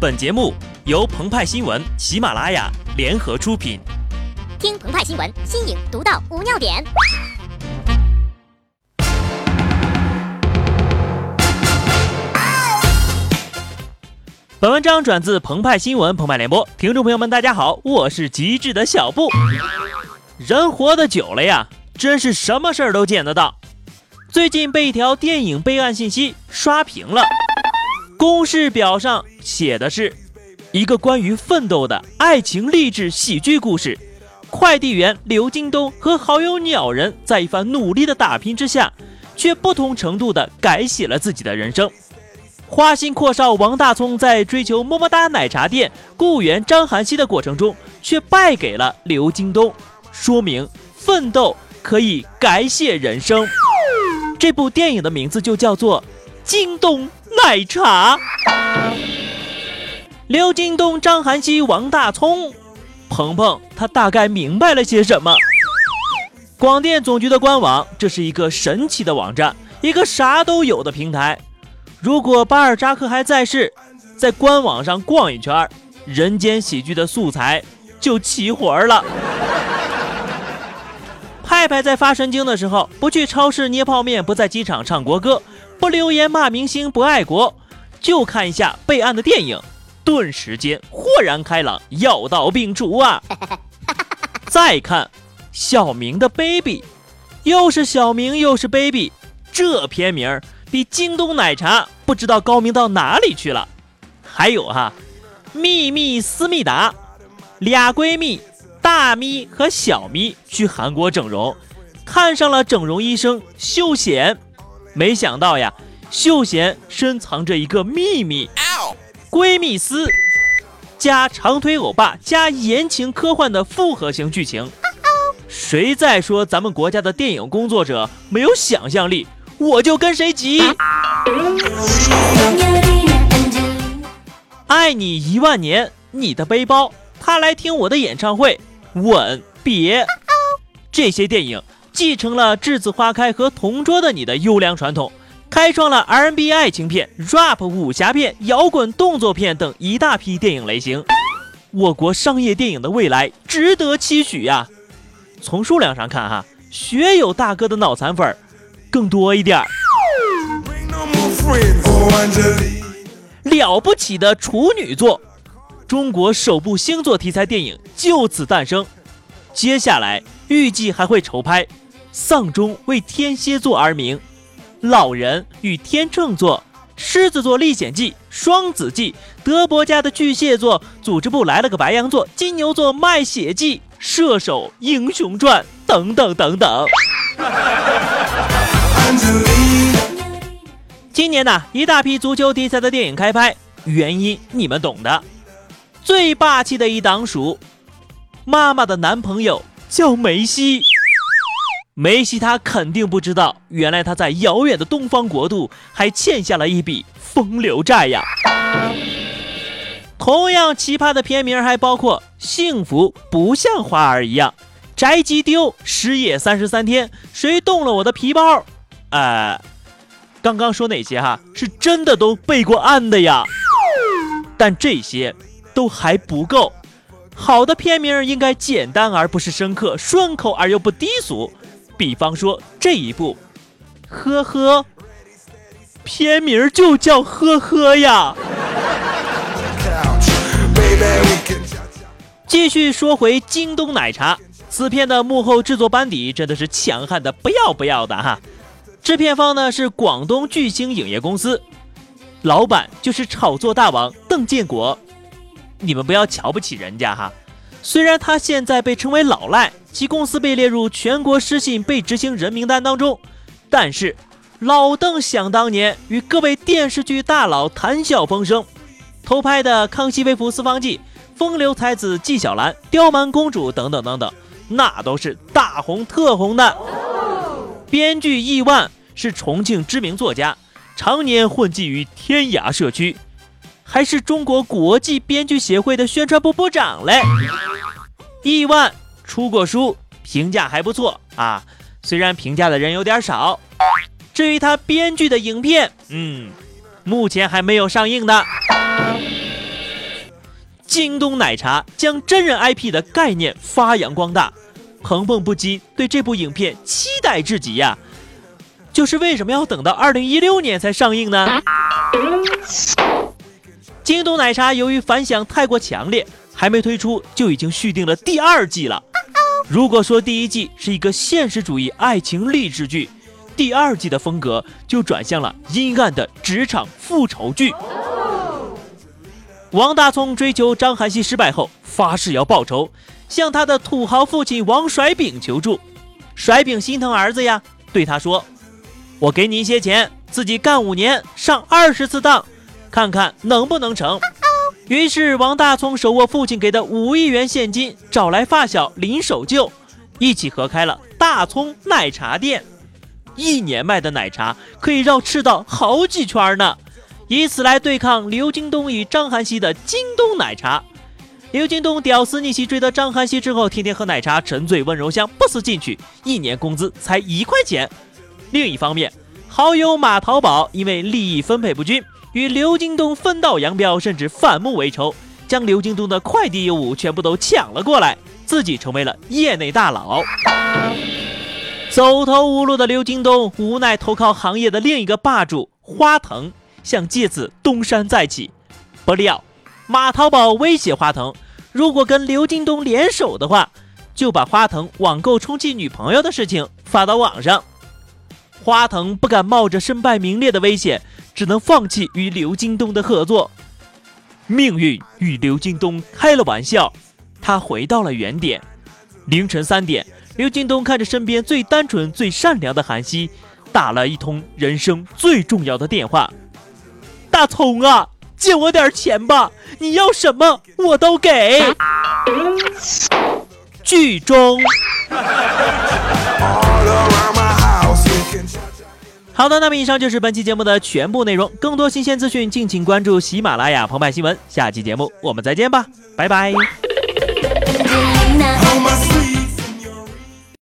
本节目由澎湃新闻、喜马拉雅联合出品。听澎湃新闻，新颖独到，无尿点。本文章转自澎湃新闻《澎湃联播，听众朋友们，大家好，我是极致的小布。人活得久了呀，真是什么事儿都见得到。最近被一条电影备案信息刷屏了。公示表上写的是一个关于奋斗的爱情励志喜剧故事。快递员刘京东和好友鸟人在一番努力的打拼之下，却不同程度的改写了自己的人生。花心阔少王大聪在追求么么哒奶茶店雇员张涵希的过程中，却败给了刘京东，说明奋斗可以改写人生。这部电影的名字就叫做《京东》。奶茶，刘京东、张涵希、王大聪，鹏鹏他大概明白了些什么。广电总局的官网，这是一个神奇的网站，一个啥都有的平台。如果巴尔扎克还在世，在官网上逛一圈，人间喜剧的素材就齐活了。派派在发神经的时候，不去超市捏泡面，不在机场唱国歌。不留言骂明星不爱国，就看一下备案的电影，顿时间豁然开朗，药到病除啊！再看小明的 baby，又是小明又是 baby，这片名比京东奶茶不知道高明到哪里去了。还有哈，秘密思密达，俩闺蜜大咪和小咪去韩国整容，看上了整容医生秀贤。没想到呀，秀贤深藏着一个秘密，闺蜜丝加长腿欧巴加言情科幻的复合型剧情。谁在说咱们国家的电影工作者没有想象力，我就跟谁急。爱你一万年，你的背包，他来听我的演唱会，吻别。这些电影。继承了栀子花开和同桌的你的优良传统，开创了 R&B 爱情片、rap 武侠片、摇滚动作片等一大批电影类型。我国商业电影的未来值得期许呀！从数量上看，哈，学友大哥的脑残粉更多一点儿。了不起的处女座，中国首部星座题材电影就此诞生。接下来预计还会筹拍。丧钟为天蝎座而鸣，老人与天秤座，狮子座历险记、双子记，德伯家的巨蟹座，组织部来了个白羊座，金牛座卖血记，射手英雄传等等等等。今年呢，一大批足球题材的电影开拍，原因你们懂的。最霸气的一档属妈妈的男朋友叫梅西。梅西他肯定不知道，原来他在遥远的东方国度还欠下了一笔风流债呀。同样奇葩的片名还包括《幸福不像花儿一样》《宅急丢》《失业三十三天》《谁动了我的皮包》。呃，刚刚说那些哈，是真的都背过案的呀。但这些都还不够，好的片名应该简单而不是深刻，顺口而又不低俗。比方说这一部，呵呵，片名就叫呵呵呀。继续说回京东奶茶，此片的幕后制作班底真的是强悍的不要不要的哈。制片方呢是广东巨星影业公司，老板就是炒作大王邓建国。你们不要瞧不起人家哈。虽然他现在被称为老赖，其公司被列入全国失信被执行人名单当中，但是老邓想当年与各位电视剧大佬谈笑风生，偷拍的《康熙微服私访记》《风流才子纪晓岚》《刁蛮公主》等等等等，那都是大红特红的。编剧亿万是重庆知名作家，常年混迹于天涯社区。还是中国国际编剧协会的宣传部部长嘞。亿万出过书，评价还不错啊，虽然评价的人有点少。至于他编剧的影片，嗯，目前还没有上映的。京东奶茶将真人 IP 的概念发扬光大，鹏鹏不禁对这部影片期待至极呀。就是为什么要等到二零一六年才上映呢？京东奶茶由于反响太过强烈，还没推出就已经续订了第二季了。如果说第一季是一个现实主义爱情励志剧，第二季的风格就转向了阴暗的职场复仇剧。王大聪追求张涵熙失败后，发誓要报仇，向他的土豪父亲王甩饼求助。甩饼心疼儿子呀，对他说：“我给你一些钱，自己干五年，上二十次当，看看能不能成。”于是王大聪手握父亲给的五亿元现金，找来发小林守旧，一起合开了大葱奶茶店。一年卖的奶茶可以绕赤道好几圈呢。以此来对抗刘京东与张涵熙的京东奶茶。刘京东屌丝逆袭追得张涵熙之后，天天喝奶茶，沉醉温柔乡，不思进取，一年工资才一块钱。另一方面，好友马淘宝因为利益分配不均，与刘京东分道扬镳，甚至反目为仇，将刘京东的快递业务全部都抢了过来，自己成为了业内大佬。走投无路的刘京东无奈投靠行业的另一个霸主花腾。想借此东山再起，不料马淘宝威胁花腾，如果跟刘京东联手的话，就把花腾网购充气女朋友的事情发到网上。花藤不敢冒着身败名裂的危险，只能放弃与刘京东的合作。命运与刘京东开了玩笑，他回到了原点。凌晨三点，刘京东看着身边最单纯、最善良的韩熙，打了一通人生最重要的电话。大葱啊，借我点钱吧！你要什么我都给。剧中。好的，那么以上就是本期节目的全部内容。更多新鲜资讯，敬请关注喜马拉雅澎湃新闻。下期节目我们再见吧，拜拜。